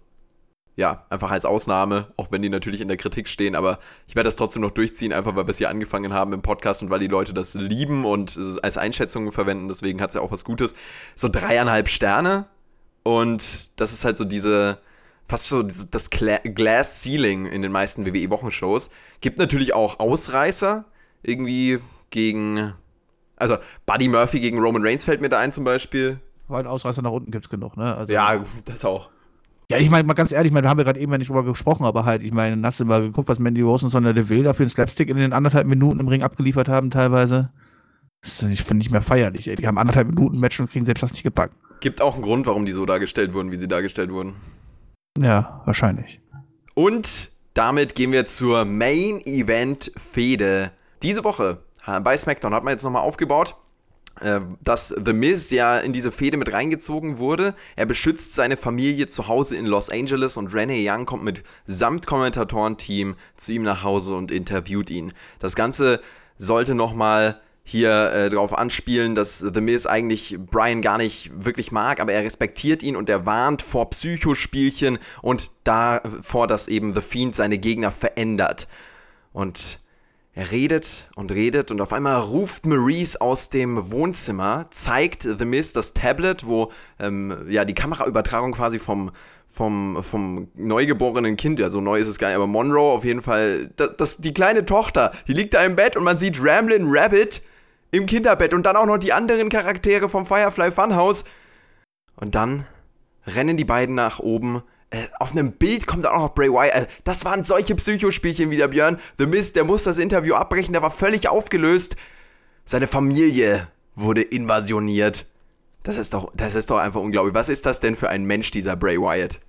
ja, einfach als Ausnahme, auch wenn die natürlich in der Kritik stehen, aber ich werde das trotzdem noch durchziehen, einfach weil wir es hier angefangen haben im Podcast und weil die Leute das lieben und als Einschätzungen verwenden, deswegen hat es ja auch was Gutes. So dreieinhalb Sterne und das ist halt so diese, fast so das Glass Ceiling in den meisten WWE-Wochenshows. Gibt natürlich auch Ausreißer, irgendwie gegen, also Buddy Murphy gegen Roman Reigns fällt mir da ein zum Beispiel. Weil Ausreißer nach unten gibt es genug, ne? Also, ja, das auch. Ja, ich meine, mal ganz ehrlich, ich meine, da haben wir gerade eben nicht drüber gesprochen, aber halt, ich meine, hast du mal geguckt, was Mandy Rose und Sonja Deville da für einen Slapstick in den anderthalb Minuten im Ring abgeliefert haben, teilweise? Das ist finde nicht mehr feierlich, ey. Die haben anderthalb Minuten Match und kriegen selbst das nicht gepackt. Gibt auch einen Grund, warum die so dargestellt wurden, wie sie dargestellt wurden. Ja, wahrscheinlich. Und damit gehen wir zur Main Event Fehde. Diese Woche bei SmackDown hat man jetzt nochmal aufgebaut. Äh, dass The Miz ja in diese Fehde mit reingezogen wurde. Er beschützt seine Familie zu Hause in Los Angeles und Renee Young kommt mit samt Kommentatorenteam zu ihm nach Hause und interviewt ihn. Das Ganze sollte nochmal hier äh, darauf anspielen, dass The Miz eigentlich Brian gar nicht wirklich mag, aber er respektiert ihn und er warnt vor Psychospielchen und davor, dass eben The Fiend seine Gegner verändert. Und er redet und redet und auf einmal ruft Maurice aus dem Wohnzimmer, zeigt The Miz das Tablet, wo ähm, ja die Kameraübertragung quasi vom, vom, vom neugeborenen Kind, ja so neu ist es gar nicht, aber Monroe auf jeden Fall, das, das, die kleine Tochter, die liegt da im Bett und man sieht Ramblin' Rabbit im Kinderbett und dann auch noch die anderen Charaktere vom Firefly Funhouse. Und dann rennen die beiden nach oben auf einem Bild kommt auch noch Bray Wyatt. Äh, das waren solche Psychospielchen wieder, Björn. The Mist, der muss das Interview abbrechen, der war völlig aufgelöst. Seine Familie wurde invasioniert. Das ist doch, das ist doch einfach unglaublich. Was ist das denn für ein Mensch, dieser Bray Wyatt?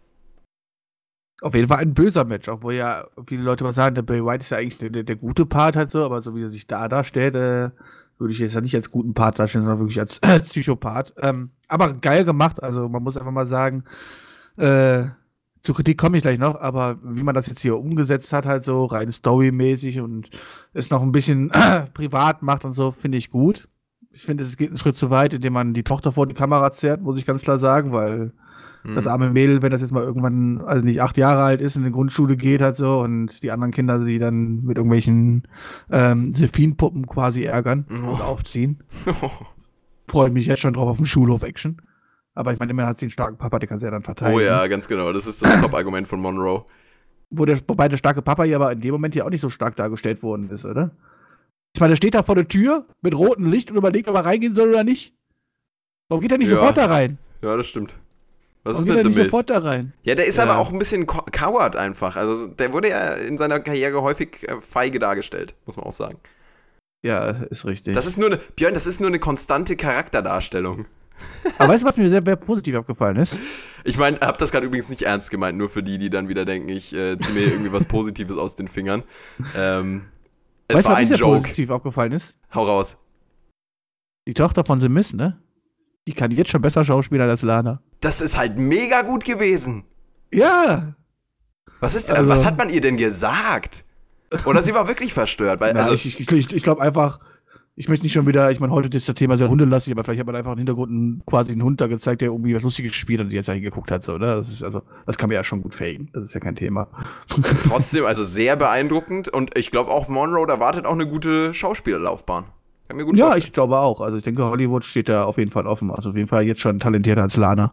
Auf jeden Fall ein böser Mensch, obwohl ja viele Leute mal sagen, der Bray Wyatt ist ja eigentlich der, der gute Part halt so, aber so wie er sich da darstellt, äh, würde ich jetzt ja nicht als guten Part darstellen, sondern wirklich als äh, Psychopath. Ähm, aber geil gemacht, also man muss einfach mal sagen, äh, Zur Kritik komme ich gleich noch, aber wie man das jetzt hier umgesetzt hat, halt so rein storymäßig und es noch ein bisschen privat macht und so, finde ich gut. Ich finde, es geht einen Schritt zu weit, indem man die Tochter vor die Kamera zerrt, muss ich ganz klar sagen, weil Hm. das arme Mädel, wenn das jetzt mal irgendwann, also nicht acht Jahre alt ist, in die Grundschule geht halt so und die anderen Kinder sie dann mit irgendwelchen ähm, Sephine-Puppen quasi ärgern Oh. und aufziehen. Freue mich jetzt schon drauf auf den Schulhof-Action. Aber ich meine, immerhin hat sie einen starken Papa, der kann sie ja dann verteidigen. oh ja, ganz genau. Das ist das Top-Argument von Monroe. Wo der, wobei der starke Papa ja aber in dem Moment ja auch nicht so stark dargestellt worden ist, oder? Ich meine, der steht da vor der Tür mit rotem Licht und überlegt, ob er reingehen soll oder nicht. Warum geht er nicht Ja. sofort da rein? Ja, das stimmt. Was Warum ist geht er mit Miz? sofort da rein? Ja, der ist Ja. aber auch ein bisschen Co- Coward einfach. Also der wurde ja in seiner Karriere häufig äh, feige dargestellt, muss man auch sagen. Ja, ist richtig. Das ist nur eine, Björn, das ist nur eine konstante Charakterdarstellung. Aber weißt du, was mir sehr, sehr positiv aufgefallen ist? Ich meine, hab das gerade übrigens nicht ernst gemeint, nur für die, die dann wieder denken, ich äh, ziehe mir irgendwie was Positives aus den Fingern. Ähm, es weißt du, war was mir ein sehr Joke. positiv aufgefallen ist? Hau raus. Die Tochter von The Miz, ne? Die kann jetzt schon besser Schauspieler als Lana. Das ist halt mega gut gewesen. Ja! Was ist Also- was hat man ihr denn gesagt? Oder sie war wirklich verstört, weil Na, also ich ich, ich, ich glaube einfach, ich möchte nicht schon wieder, ich meine, heute ist das Thema sehr hundelastig, aber vielleicht hat man einfach im Hintergrund einen, quasi einen Hund da gezeigt, der irgendwie was Lustiges gespielt hat und sie jetzt da hingeguckt hat, so, ne? Das ist, also, das kann man ja schon gut faken. Das ist ja kein Thema. trotzdem also sehr beeindruckend und ich glaube auch Monroe da wartet auch eine gute Schauspielerlaufbahn. Kann mir gut Ja, vorstellen. ich glaube auch. Also ich denke, Hollywood steht da auf jeden Fall offen. Also auf jeden Fall jetzt schon talentierter als Lana.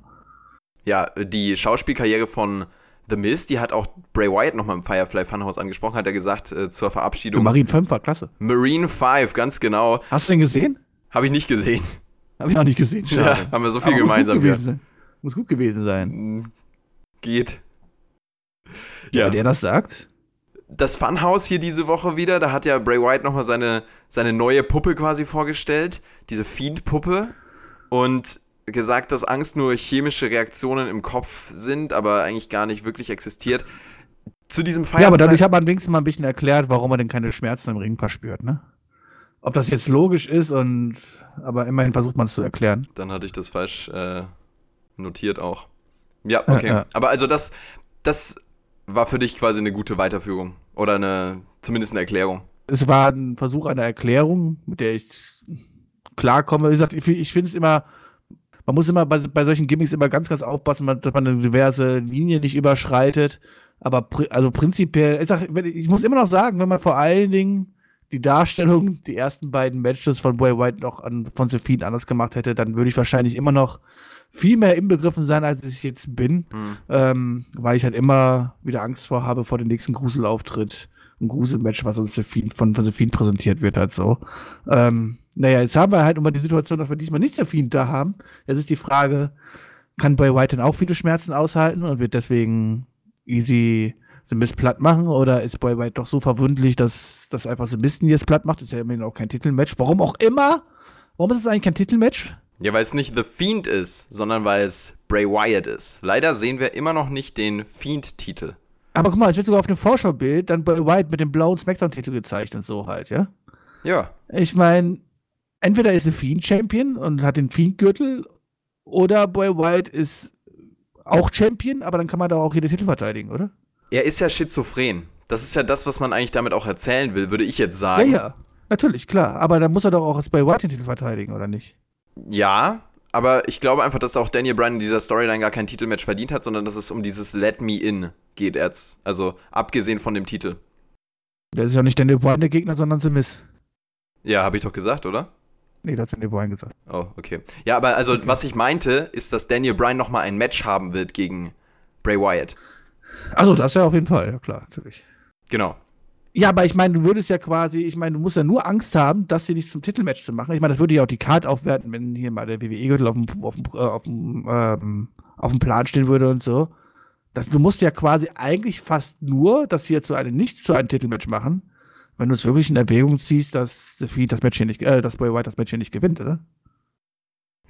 Ja, die Schauspielkarriere von The Miz, die hat auch Bray Wyatt nochmal im Firefly Funhouse angesprochen, hat er gesagt äh, zur Verabschiedung. Marine 5 war klasse. Marine 5, ganz genau. Hast du den gesehen? Habe ich nicht gesehen. Habe ich auch nicht gesehen. Ja, Schade. haben wir so viel Aber muss gemeinsam. Gut Ja. gewesen sein. Muss gut gewesen sein. Mm, Geht. Ja. Ja, Wenn der das sagt. das Funhouse hier diese Woche wieder, da hat ja Bray Wyatt nochmal seine, seine neue Puppe quasi vorgestellt, diese Fiend-Puppe und gesagt, dass Angst nur chemische Reaktionen im Kopf sind, aber eigentlich gar nicht wirklich existiert. Zu diesem Firefly Ja, aber dadurch hat man wenigstens mal ein bisschen erklärt, warum er denn keine Schmerzen im Ring verspürt, ne? Ob das jetzt logisch ist und aber immerhin versucht man es zu erklären. Dann hatte ich das falsch äh, notiert auch. Ja, okay. Äh, äh. Aber also das, das war für dich quasi eine gute Weiterführung. Oder eine, zumindest eine Erklärung. Es war ein Versuch einer Erklärung, mit der ich klarkomme. Wie gesagt, ich, ich finde es immer, man muss immer bei, bei solchen Gimmicks immer ganz, ganz aufpassen, dass man eine diverse Linie nicht überschreitet. Aber also prinzipiell, ich, sag, ich muss immer noch sagen, wenn man vor allen Dingen die Darstellung, die ersten beiden Matches von Boy White noch an, von Sophie anders gemacht hätte, dann würde ich wahrscheinlich immer noch viel mehr inbegriffen sein, als ich jetzt bin. Hm. Ähm, weil ich halt immer wieder Angst vor habe vor dem nächsten Gruselauftritt. Ein Gruselmatch, was uns Sophie, von, von Sophie präsentiert wird, halt so. Ähm, naja, jetzt haben wir halt immer die Situation, dass wir diesmal nicht Sophie da haben. Jetzt ist die Frage, kann Boy White denn auch viele Schmerzen aushalten und wird deswegen easy The Mist platt machen? Oder ist Boy White doch so verwundlich, dass das einfach The Mist ihn jetzt platt macht? Ist ja immerhin auch kein Titelmatch. Warum auch immer? Warum ist es eigentlich kein Titelmatch? Ja, weil es nicht The Fiend ist, sondern weil es Bray Wyatt ist. Leider sehen wir immer noch nicht den Fiend-Titel. Aber guck mal, es wird sogar auf dem Vorschaubild dann Boy White mit dem blauen Smackdown-Titel gezeichnet, so halt, ja? Ja. Ich meine, entweder ist er Fiend-Champion und hat den Fiend-Gürtel, oder Boy White ist auch Champion, aber dann kann man da auch jede Titel verteidigen, oder? Er ist ja schizophren. Das ist ja das, was man eigentlich damit auch erzählen will, würde ich jetzt Ja, sagen. ja. Natürlich, klar. Aber dann muss er doch auch als Boy White den Titel verteidigen, oder nicht? Ja, aber ich glaube einfach, dass auch Daniel Bryan in dieser Storyline gar kein Titelmatch verdient hat, sondern dass es um dieses Let Me In geht jetzt. Also abgesehen von dem Titel. Der ist ja nicht Daniel Bryan der Gegner, sondern The Miz. Ja, habe ich doch gesagt, oder? Nee, das hat Daniel Bryan gesagt. Oh, okay. Ja, aber also was ich meinte, ist, dass Daniel Bryan nochmal ein Match haben wird gegen Bray Wyatt. Also, das ja auf jeden Fall, ja klar, natürlich. Genau. Ja, aber ich meine, du würdest ja quasi, ich meine, du musst ja nur Angst haben, das hier nicht zum Titelmatch zu machen. Ich meine, das würde ja auch die Card aufwerten, wenn hier mal der WWE-Gürtel auf dem, auf, dem, äh, auf, dem, ähm, auf dem Plan stehen würde und so. Das, du musst ja quasi eigentlich fast nur das hier zu einem, nicht zu einem Titelmatch machen, wenn du es wirklich in Erwägung ziehst, dass Sophie das Match hier nicht, äh, dass Boy White das Match hier nicht gewinnt, oder?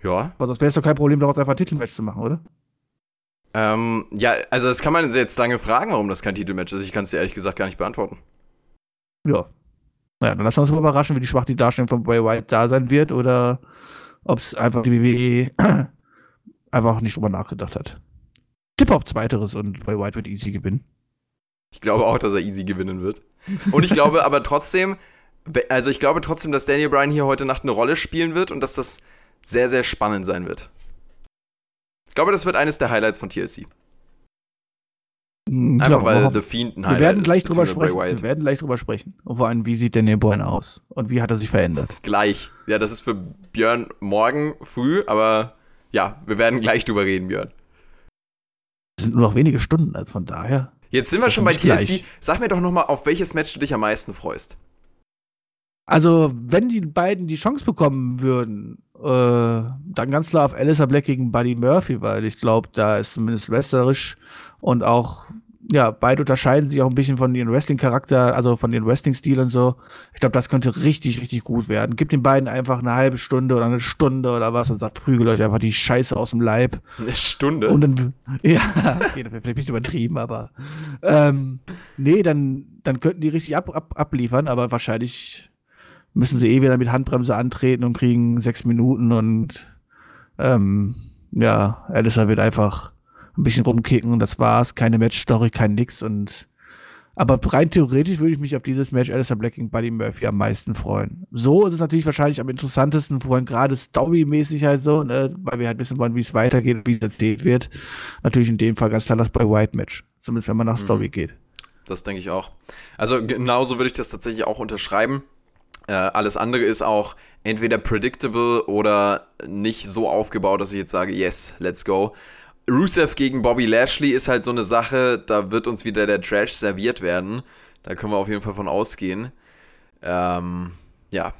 Ja. Aber sonst wäre es doch kein Problem, daraus einfach ein Titelmatch zu machen, oder? Ähm, ja, also das kann man jetzt lange fragen, warum das kein Titelmatch ist. Ich kann es dir ehrlich gesagt gar nicht beantworten. Ja. Naja, dann lassen wir uns mal überraschen, wie die schwach die Darstellung von Bray White da sein wird oder ob es einfach die WWE einfach nicht drüber nachgedacht hat. tippe auf Zweiteres und Bray White wird easy gewinnen. Ich glaube auch, dass er easy gewinnen wird. Und ich glaube aber trotzdem, also ich glaube trotzdem, dass Daniel Bryan hier heute Nacht eine Rolle spielen wird und dass das sehr, sehr spannend sein wird. Ich glaube, das wird eines der Highlights von TLC. Hm, Einfach glaub, weil The Fiend ein wir Highlight werden gleich ist, drüber sprechen. Wir werden gleich drüber sprechen. Und vor allem, wie sieht Daniel Bryan aus? Und wie hat er sich verändert? Gleich. Ja, das ist für Björn morgen früh, aber ja, wir werden gleich drüber reden, Björn. Es sind nur noch wenige Stunden, also von daher. Jetzt sind wir schon bei TLC. gleich. Sag mir doch nochmal, auf welches Match du dich am meisten freust. Also, wenn die beiden die Chance bekommen würden, äh, dann ganz klar auf Alistair Black gegen Buddy Murphy, weil ich glaube, da ist zumindest wrestlerisch und auch, ja, beide unterscheiden sich auch ein bisschen von ihrem Wrestling-Charakter, also von ihrem Wrestling-Stil und so. Ich glaube, das könnte richtig, richtig gut werden. Gib den beiden einfach eine halbe Stunde oder eine Stunde oder was und sagt, prügelt euch einfach die Scheiße aus dem Leib. Eine Stunde. Und dann, ja, okay, das wäre vielleicht nicht übertrieben, aber ähm, nee, dann, dann könnten die richtig ab, ab, abliefern, aber wahrscheinlich müssen sie eh wieder mit Handbremse antreten und kriegen sechs Minuten und ähm, ja, Alistair wird einfach ein bisschen rumkicken und das war's. Keine Matchstory, kein nix und aber rein theoretisch würde ich mich auf dieses Match Alistair Black gegen Buddy Murphy am meisten freuen. So ist es natürlich wahrscheinlich am interessantesten, vorhin gerade storymäßig halt so, ne, weil wir halt wissen wollen, wie es weitergeht wie es erzählt wird. Natürlich in dem Fall ganz klar das bei White Match. Zumindest wenn man nach Story geht. Das denke ich auch. Also genauso würde ich das tatsächlich auch unterschreiben. Äh, alles andere ist auch entweder predictable oder nicht so aufgebaut, dass ich jetzt sage, yes, let's go. Rusev gegen Bobby Lashley ist halt so eine Sache, da wird uns wieder der Trash serviert werden. Da können wir auf jeden Fall von ausgehen. Ähm, ja.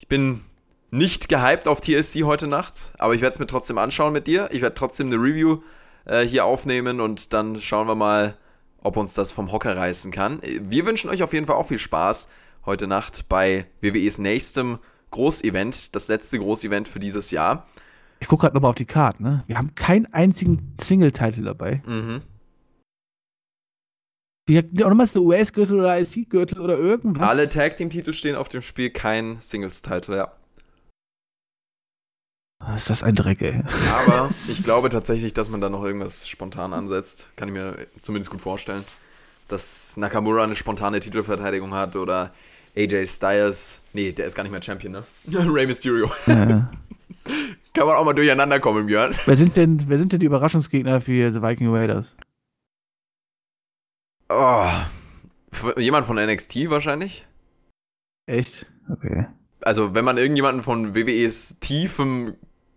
Ich bin nicht gehypt auf TSC heute Nacht, aber ich werde es mir trotzdem anschauen mit dir. Ich werde trotzdem eine Review äh, hier aufnehmen und dann schauen wir mal, ob uns das vom Hocker reißen kann. Wir wünschen euch auf jeden Fall auch viel Spaß heute Nacht bei WWEs nächstem Großevent, das letzte Großevent für dieses Jahr. Ich gucke gerade nochmal auf die Karte, ne? Wir haben keinen einzigen Single-Title dabei. Mhm. Wir hatten auch nochmal der US-Gürtel oder IC-Gürtel oder irgendwas. Alle Tag Team Titel stehen auf dem Spiel, kein Singles Title, ja. Ah, Ist das ein Dreck, ey. Aber ich glaube tatsächlich, dass man da noch irgendwas spontan ansetzt. Kann ich mir zumindest gut vorstellen. Dass Nakamura eine spontane Titelverteidigung hat oder AJ Styles. Nee, der ist gar nicht mehr Champion, ne? Rey Mysterio. Ja. Kann man auch mal durcheinander kommen, Björn. wer, sind denn, wer sind denn die Überraschungsgegner für The Viking Raiders? Oh. Jemand von NXT wahrscheinlich? Echt? Okay. Also, wenn man irgendjemanden von WWEs tiefem.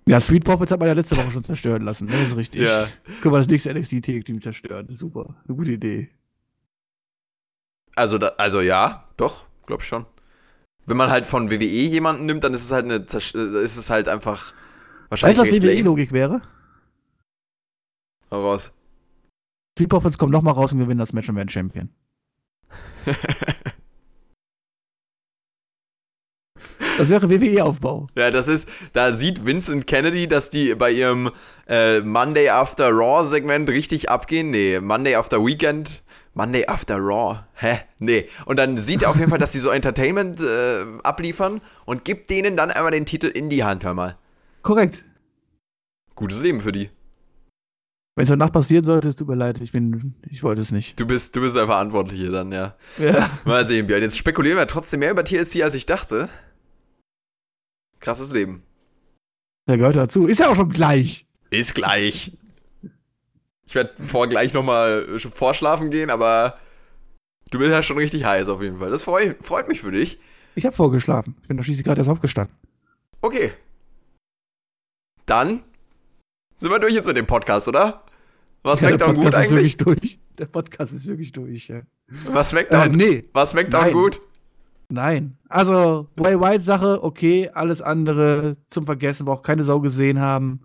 Ja, Street Profits hat man ja letzte Woche schon zerstören lassen, ne? Das ist richtig. Ja. Können wir das nächste NXT-Team zerstören. Super. Eine gute Idee. Also, da, also ja, doch, glaub ich schon. Wenn man halt von WWE jemanden nimmt, dann ist es halt eine. Ist es halt einfach. Wahrscheinlich. Weißt du, was. WWE-Logik wäre? Hau raus. Street Profits kommen nochmal raus und gewinnen das Match und werden Champion. Das wäre WWE-Aufbau. Ja, das ist, da sieht Vincent Kennedy, dass die bei ihrem äh, Monday After Raw Segment richtig abgehen. Nee, Monday After Weekend. Monday After Raw. Hä? Nee. Und dann sieht er auf jeden Fall, dass sie so Entertainment äh, abliefern und gibt denen dann einmal den Titel in die Hand, hör mal. Korrekt. Gutes Leben für die. Wenn es danach passieren sollte, es tut mir leid, ich bin, ich wollte es nicht. Du bist, du bist der Verantwortliche dann, ja. Ja. Mal sehen, Björn. Jetzt spekulieren wir trotzdem mehr über TLC, als ich dachte. Krasses Leben. Der gehört dazu. Ist ja auch schon gleich. Ist gleich. Ich werde vor gleich nochmal vorschlafen gehen, aber du bist ja schon richtig heiß auf jeden Fall. Das freu, freut mich für dich. Ich habe vorgeschlafen. Ich bin doch schließlich gerade erst aufgestanden. Okay. Dann sind wir durch jetzt mit dem Podcast, oder? Was ja, Smackdown der gut Podcast ist eigentlich? wirklich durch. Der Podcast ist wirklich durch, ja. Was Smackdown, nee, was Smackdown gut? nein. Also, Bray White Sache, okay, alles andere zum Vergessen, braucht keine Sau gesehen haben.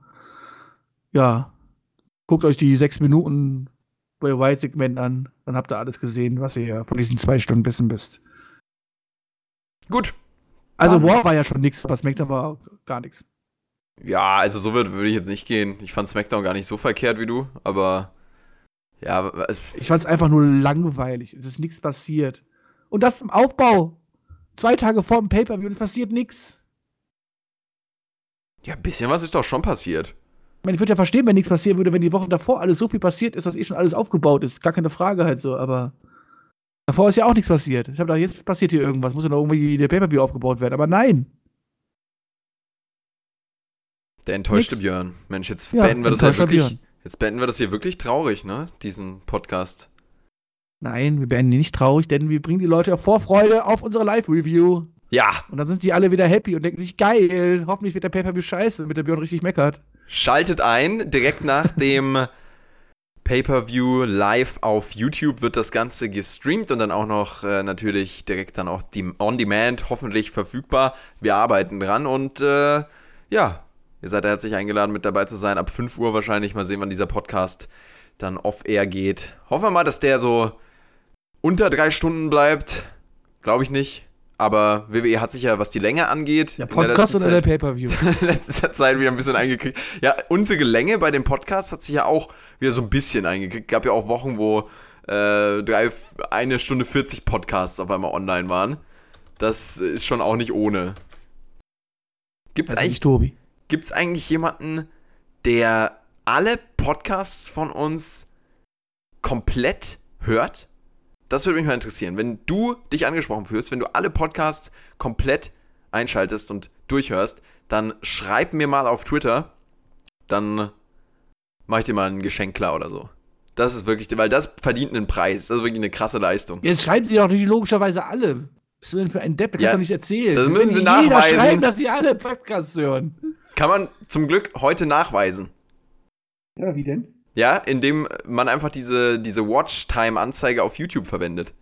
Ja. Guckt euch die sechs Minuten Bray White Segment an, dann habt ihr alles gesehen, was ihr ja von diesen zwei Stunden wissen müsst. Gut. Also, War war ja schon nichts, aber SmackDown war gar nichts. Ja, also so würde ich jetzt nicht gehen. Ich fand Smackdown gar nicht so verkehrt wie du, aber ja, Ich fand's einfach nur langweilig. Es ist nichts passiert. Und das im Aufbau. Zwei Tage vor dem Pay-Per-View und es passiert nichts. ja, ein bisschen was ist doch schon passiert. Ich meine, ich würde ja verstehen, wenn nichts passieren würde, wenn die Wochen davor alles so viel passiert ist, dass eh schon alles aufgebaut ist. Gar keine Frage halt so, aber davor ist ja auch nichts passiert. Ich habe gedacht, jetzt passiert hier irgendwas, muss ja noch irgendwie der Pay-Per-View aufgebaut werden, aber nein. Der enttäuschte Nix. Björn. Mensch, jetzt Ja, beenden wir das ja wirklich. Björn. Jetzt beenden wir das hier wirklich traurig, ne? Diesen Podcast. Nein, wir beenden die nicht traurig, denn wir bringen die Leute auf Vorfreude auf unsere Live-Review. Ja, Und dann sind sie alle wieder happy und denken sich, geil, hoffentlich wird der Pay-Per-View scheiße, damit der Björn richtig meckert. Schaltet ein, direkt nach dem Pay-per-View live auf YouTube wird das Ganze gestreamt und dann auch noch äh, natürlich direkt dann auch die on demand hoffentlich verfügbar. Wir arbeiten dran und äh, ja, ihr seid herzlich eingeladen mit dabei zu sein. Ab 5 Uhr wahrscheinlich mal sehen, wann dieser Podcast dann off-air geht. Hoffen wir mal, dass der so unter drei Stunden bleibt. Glaube ich nicht. Aber WWE hat sich ja, was die Länge angeht, der Podcast oder der Pay-Per-View? in letzter Zeit wieder ein bisschen eingekriegt. Ja, unsere Länge bei den Podcasts hat sich ja auch wieder so ein bisschen eingekriegt. Gab ja auch Wochen, wo äh, drei, eine Stunde 40 Podcasts auf einmal online waren. Das ist schon auch nicht ohne. Gibt's Also eigentlich, nicht Tobi. gibt's eigentlich jemanden, der alle Podcasts von uns komplett hört? Das würde mich mal interessieren. Wenn du dich angesprochen fühlst, wenn du alle Podcasts komplett einschaltest und durchhörst, dann schreib mir mal auf Twitter, dann mache ich dir mal ein Geschenk klar oder so. Das ist wirklich, weil das verdient einen Preis. Das ist wirklich eine krasse Leistung. Jetzt schreiben sie doch nicht logischerweise alle. Was bist du denn für ein Depp? Das Ja, kannst du nicht erzählen. das müssen sie jeder nachweisen. schreiben, dass sie alle Podcasts hören. Kann man zum Glück heute nachweisen. Ja, wie denn? Ja, indem man einfach diese, diese Watchtime-Anzeige auf YouTube verwendet.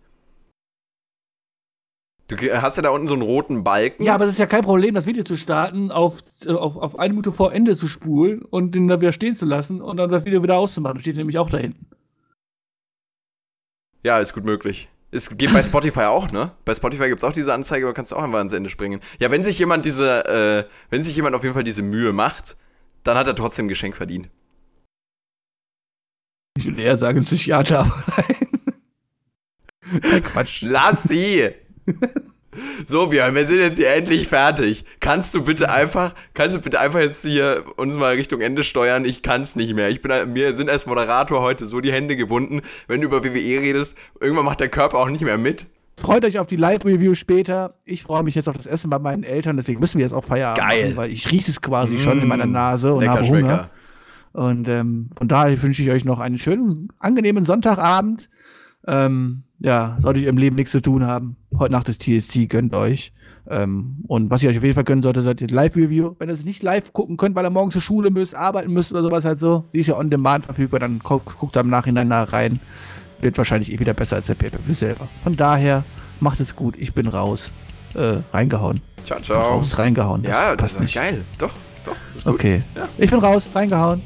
Du hast ja da unten so einen roten Balken. Ja, aber es ist ja kein Problem, das Video zu starten, auf, äh, auf, auf eine Minute vor Ende zu spulen und den da wieder stehen zu lassen und dann das Video wieder auszumachen. Das steht nämlich auch da hinten. Ja, ist gut möglich. Es geht bei Spotify auch, ne? Bei Spotify gibt es auch diese Anzeige, aber kannst du auch einfach ans Ende springen. Ja, wenn sich jemand diese, äh, wenn sich jemand auf jeden Fall diese Mühe macht, dann hat er trotzdem ein Geschenk verdient. Ich würde eher sagen, Psychiater, aber. Nein, Quatsch. Lass sie! So, Björn, wir sind jetzt hier endlich fertig. Kannst du bitte einfach, kannst du bitte einfach jetzt hier uns mal Richtung Ende steuern? Ich kann's nicht mehr. Ich bin, mir sind als Moderator heute so die Hände gebunden. Wenn du über WWE redest, irgendwann macht der Körper auch nicht mehr mit. Freut euch auf die Live-Review später. Ich freue mich jetzt auf das Essen bei meinen Eltern, deswegen müssen wir jetzt auch Feierabend Geil. machen, weil ich rieche es quasi schon in meiner Nase und Lecker habe Hunger. Schmecker. Und ähm, von daher wünsche ich euch noch einen schönen, angenehmen Sonntagabend. Ähm, ja, solltet ihr im Leben nichts zu tun haben, heute Nacht ist TSC, gönnt euch. Ähm, und was ihr euch auf jeden Fall gönnen solltet, seid ihr Live-Review. Wenn ihr es nicht live gucken könnt, weil ihr morgens zur Schule müsst, arbeiten müsst oder sowas halt so, die ist ja on demand verfügbar, dann guckt, da im Nachhinein da rein. Wird wahrscheinlich eh wieder besser als der Pay-Per-View selber. Von daher, macht es gut, ich bin raus. Äh, reingehauen. Ciao, ciao. Raus reingehauen. Ja, das ist nicht. geil. Doch, doch. Okay. Ja. Ich bin raus, reingehauen.